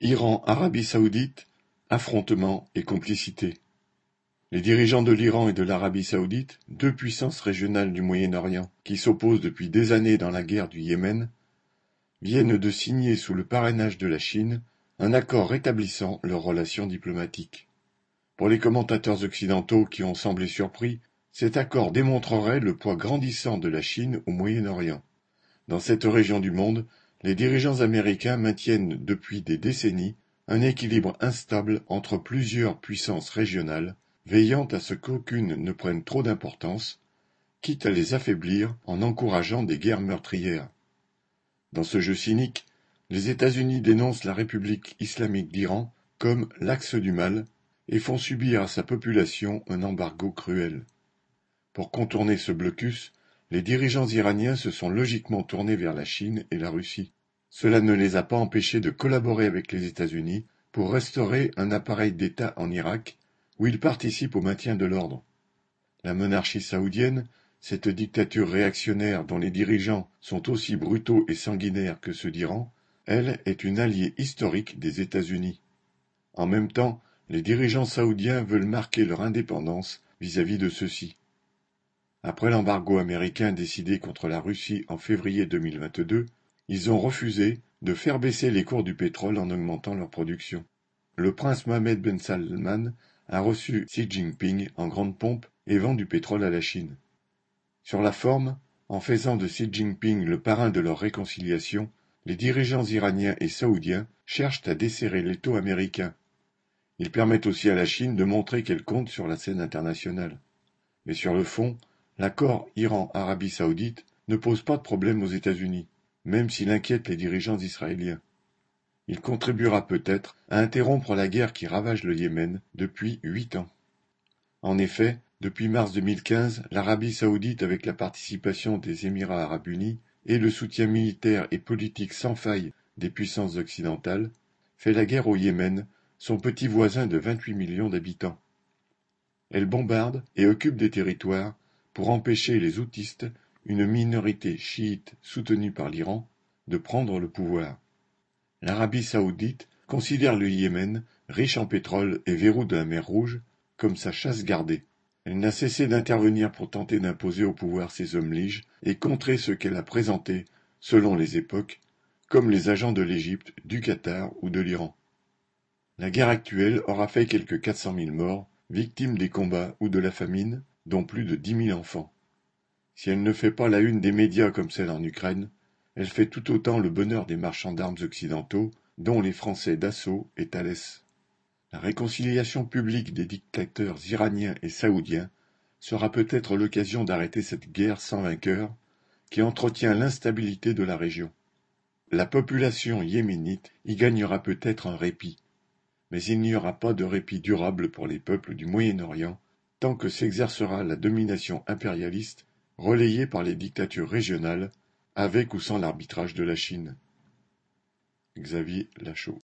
Iran Arabie saoudite, affrontements et complicité. Les dirigeants de l'Iran et de l'Arabie saoudite, deux puissances régionales du Moyen-Orient qui s'opposent depuis des années dans la guerre du Yémen, viennent de signer sous le parrainage de la Chine un accord rétablissant leurs relations diplomatiques. Pour les commentateurs occidentaux qui ont semblé surpris, cet accord démontrerait le poids grandissant de la Chine au Moyen-Orient. Dans cette région du monde, les dirigeants américains maintiennent depuis des décennies un équilibre instable entre plusieurs puissances régionales, veillant à ce qu'aucune ne prenne trop d'importance, quitte à les affaiblir en encourageant des guerres meurtrières. Dans ce jeu cynique, les États-Unis dénoncent la République islamique d'Iran comme l'axe du mal et font subir à sa population un embargo cruel. Pour contourner ce blocus, les dirigeants iraniens se sont logiquement tournés vers la Chine et la Russie. Cela ne les a pas empêchés de collaborer avec les États-Unis pour restaurer un appareil d'État en Irak où ils participent au maintien de l'ordre. La monarchie saoudienne, cette dictature réactionnaire dont les dirigeants sont aussi brutaux et sanguinaires que ceux d'Iran, elle est une alliée historique des États-Unis. En même temps, les dirigeants saoudiens veulent marquer leur indépendance vis-à-vis de ceux-ci. Après l'embargo américain décidé contre la Russie en février 2022, ils ont refusé de faire baisser les cours du pétrole en augmentant leur production. Le prince Mohamed Ben Salman a reçu Xi Jinping en grande pompe et vend du pétrole à la Chine. Sur la forme, en faisant de Xi Jinping le parrain de leur réconciliation, les dirigeants iraniens et saoudiens cherchent à desserrer l'étau américain. Ils permettent aussi à la Chine de montrer qu'elle compte sur la scène internationale. Mais sur le fond, l'accord Iran-Arabie saoudite ne pose pas de problème aux États-Unis, même s'il inquiète les dirigeants israéliens. Il contribuera peut-être à interrompre la guerre qui ravage le Yémen depuis huit ans. En effet, depuis mars 2015, l'Arabie saoudite, avec la participation des Émirats arabes unis et le soutien militaire et politique sans faille des puissances occidentales, fait la guerre au Yémen, son petit voisin de 28 millions d'habitants. Elle bombarde et occupe des territoires pour empêcher les houtistes, une minorité chiite soutenue par l'Iran, de prendre le pouvoir. L'Arabie saoudite considère le Yémen, riche en pétrole et verrou de la mer Rouge, comme sa chasse gardée. Elle n'a cessé d'intervenir pour tenter d'imposer au pouvoir ses hommes liges et contrer ceux qu'elle a présentés, selon les époques, comme les agents de l'Égypte, du Qatar ou de l'Iran. La guerre actuelle aura fait quelques 400 000 morts, victimes des combats ou de la famine, dont plus de dix mille enfants. Si elle ne fait pas la une des médias comme celle en Ukraine, elle fait tout autant le bonheur des marchands d'armes occidentaux, dont les Français Dassault et Thalès. La réconciliation publique des dictateurs iraniens et saoudiens sera peut-être l'occasion d'arrêter cette guerre sans vainqueur qui entretient l'instabilité de la région. La population yéménite y gagnera peut-être un répit, mais il n'y aura pas de répit durable pour les peuples du Moyen-Orient tant que s'exercera la domination impérialiste relayée par les dictatures régionales avec ou sans l'arbitrage de la Chine. Xavier Lachaud